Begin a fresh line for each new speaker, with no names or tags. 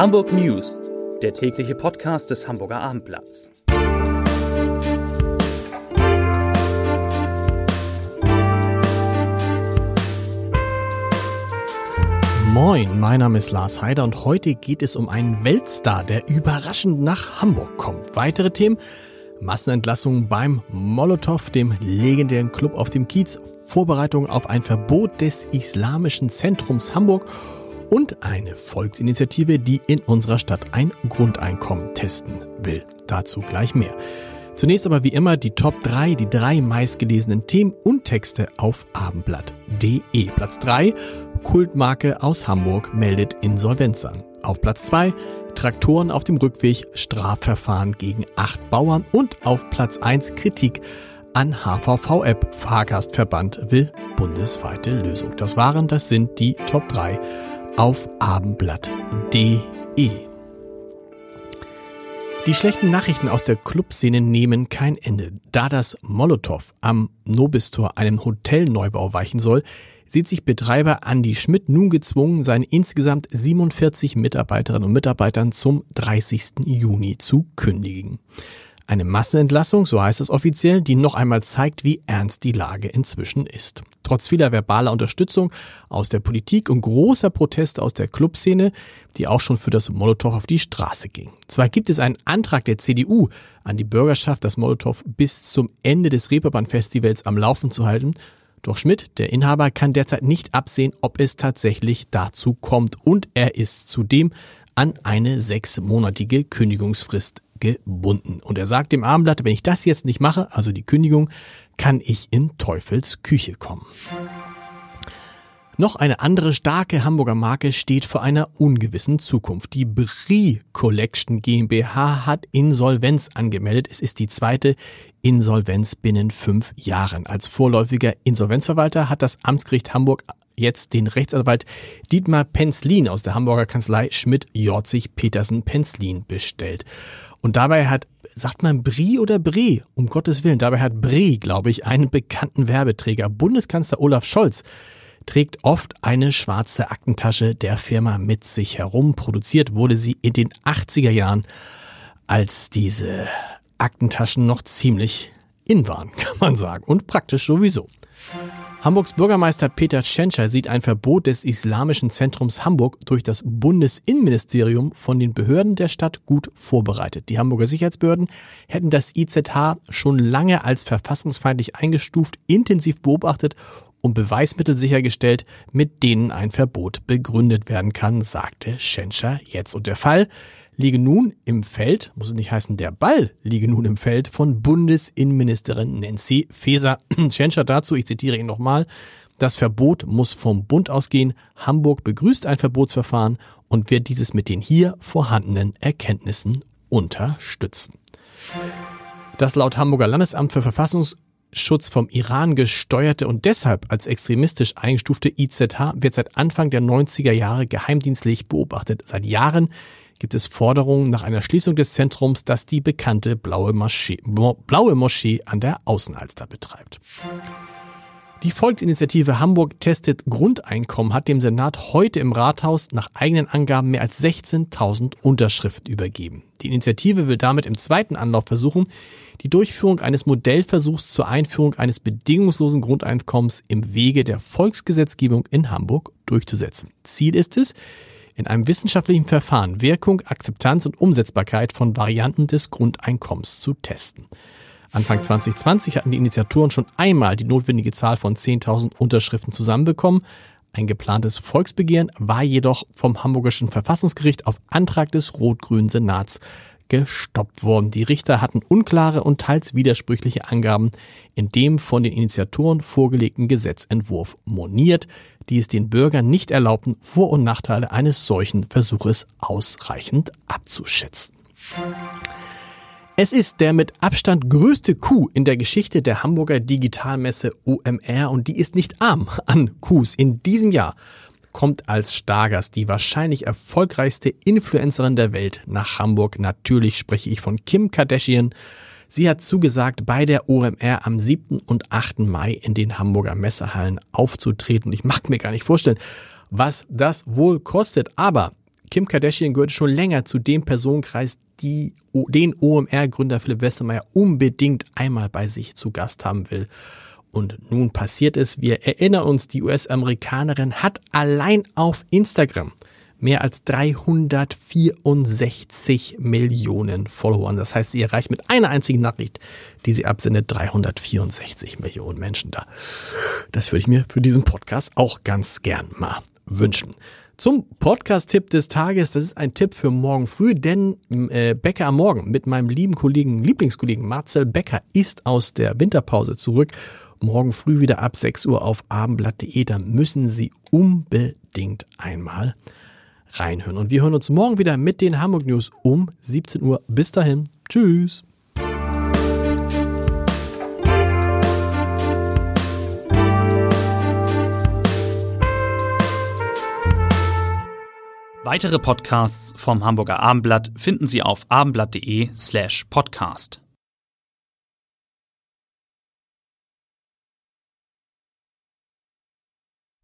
Hamburg News, der tägliche Podcast des Hamburger Abendblatts.
Moin, mein Name ist Lars Heider und heute geht es um einen Weltstar, der überraschend nach Hamburg kommt. Weitere Themen Massenentlassungen beim Molotow, dem legendären Club auf dem Kiez, Vorbereitung auf ein Verbot des Islamischen Zentrums Hamburg und eine Volksinitiative, die in unserer Stadt ein Grundeinkommen testen will. Dazu gleich mehr. Zunächst aber wie immer die Top 3, die drei meistgelesenen Themen und Texte auf abendblatt.de. Platz 3, Kultmarke aus Hamburg meldet Insolvenz an. Auf Platz 2, Traktoren auf dem Rückweg, Strafverfahren gegen acht Bauern und auf Platz 1 Kritik an HVV-App. Fahrgastverband will bundesweite Lösung. Das waren, das sind die Top 3 auf abendblatt.de. Die schlechten Nachrichten aus der Clubszene nehmen kein Ende. Da das Molotow am Nobistor einen Hotelneubau weichen soll, sieht sich Betreiber Andy Schmidt nun gezwungen, seine insgesamt 47 Mitarbeiterinnen und Mitarbeitern zum 30. Juni zu kündigen. Eine Massenentlassung, so heißt es offiziell, die noch einmal zeigt, wie ernst die Lage inzwischen ist. Trotz vieler verbaler Unterstützung aus der Politik und großer Proteste aus der Clubszene, die auch schon für das Molotow auf die Straße ging. Zwar gibt es einen Antrag der CDU an die Bürgerschaft, das Molotow bis zum Ende des Reeperbahn-Festivals am Laufen zu halten, doch Schmidt, der Inhaber, kann derzeit nicht absehen, ob es tatsächlich dazu kommt und er ist zudem an eine sechsmonatige Kündigungsfrist gebunden. Und er sagt dem Abendblatt, wenn ich das jetzt nicht mache, also die Kündigung, kann ich in Teufels Küche kommen. Noch eine andere starke Hamburger Marke steht vor einer ungewissen Zukunft. Die Brie Collection GmbH hat Insolvenz angemeldet. Es ist die zweite Insolvenz binnen fünf Jahren. Als vorläufiger Insolvenzverwalter hat das Amtsgericht Hamburg jetzt den Rechtsanwalt Dietmar Penzlin aus der Hamburger Kanzlei Schmidt-Jorzig-Petersen-Penzlin bestellt. Und dabei hat, sagt man Brie oder Brie? Um Gottes Willen, dabei hat Brie, glaube ich, einen bekannten Werbeträger. Bundeskanzler Olaf Scholz trägt oft eine schwarze Aktentasche der Firma mit sich herum. Produziert wurde sie in den 80er Jahren, als diese Aktentaschen noch ziemlich in waren, kann man sagen. Und praktisch sowieso. Hamburgs Bürgermeister Peter Tschentscher sieht ein Verbot des Islamischen Zentrums Hamburg durch das Bundesinnenministerium von den Behörden der Stadt gut vorbereitet. Die Hamburger Sicherheitsbehörden hätten das IZH schon lange als verfassungsfeindlich eingestuft, intensiv beobachtet und Beweismittel sichergestellt, mit denen ein Verbot begründet werden kann, sagte Schenscher jetzt. Und der Fall liege nun im Feld, muss es nicht heißen, der Ball liege nun im Feld von Bundesinnenministerin Nancy Faeser. Schenscher dazu, ich zitiere ihn nochmal, das Verbot muss vom Bund ausgehen. Hamburg begrüßt ein Verbotsverfahren und wird dieses mit den hier vorhandenen Erkenntnissen unterstützen. Das laut Hamburger Landesamt für Verfassungs Schutz vom Iran gesteuerte und deshalb als extremistisch eingestufte IZH wird seit Anfang der 90er Jahre geheimdienstlich beobachtet. Seit Jahren gibt es Forderungen nach einer Schließung des Zentrums, das die bekannte Blaue Moschee, Blaue Moschee an der Außenalster betreibt. Die Volksinitiative Hamburg testet Grundeinkommen hat dem Senat heute im Rathaus nach eigenen Angaben mehr als 16.000 Unterschriften übergeben. Die Initiative will damit im zweiten Anlauf versuchen, die Durchführung eines Modellversuchs zur Einführung eines bedingungslosen Grundeinkommens im Wege der Volksgesetzgebung in Hamburg durchzusetzen. Ziel ist es, in einem wissenschaftlichen Verfahren Wirkung, Akzeptanz und Umsetzbarkeit von Varianten des Grundeinkommens zu testen. Anfang 2020 hatten die Initiatoren schon einmal die notwendige Zahl von 10.000 Unterschriften zusammenbekommen. Ein geplantes Volksbegehren war jedoch vom Hamburgischen Verfassungsgericht auf Antrag des rot-grünen Senats gestoppt worden. Die Richter hatten unklare und teils widersprüchliche Angaben in dem von den Initiatoren vorgelegten Gesetzentwurf moniert, die es den Bürgern nicht erlaubten, Vor- und Nachteile eines solchen Versuches ausreichend abzuschätzen. Es ist der mit Abstand größte Coup in der Geschichte der Hamburger Digitalmesse OMR und die ist nicht arm an Coups. In diesem Jahr kommt als Stargast die wahrscheinlich erfolgreichste Influencerin der Welt nach Hamburg. Natürlich spreche ich von Kim Kardashian. Sie hat zugesagt, bei der OMR am 7. und 8. Mai in den Hamburger Messehallen aufzutreten. Ich mag mir gar nicht vorstellen, was das wohl kostet. Aber Kim Kardashian gehört schon länger zu dem Personenkreis, die den OMR-Gründer Philipp Westermeier unbedingt einmal bei sich zu Gast haben will. Und nun passiert es, wir erinnern uns, die US-Amerikanerin hat allein auf Instagram mehr als 364 Millionen Followern. Das heißt, sie erreicht mit einer einzigen Nachricht, die sie absendet, 364 Millionen Menschen da. Das würde ich mir für diesen Podcast auch ganz gern mal wünschen. Zum Podcast-Tipp des Tages, das ist ein Tipp für morgen früh, denn äh, Becker am Morgen mit meinem lieben Kollegen, Lieblingskollegen Marcel Becker ist aus der Winterpause zurück. Morgen früh wieder ab 6 Uhr auf abendblatt.de, da müssen Sie unbedingt einmal reinhören. Und wir hören uns morgen wieder mit den Hamburg News um 17 Uhr. Bis dahin. Tschüss.
Weitere Podcasts vom Hamburger Abendblatt finden Sie auf abendblatt.de slash podcast.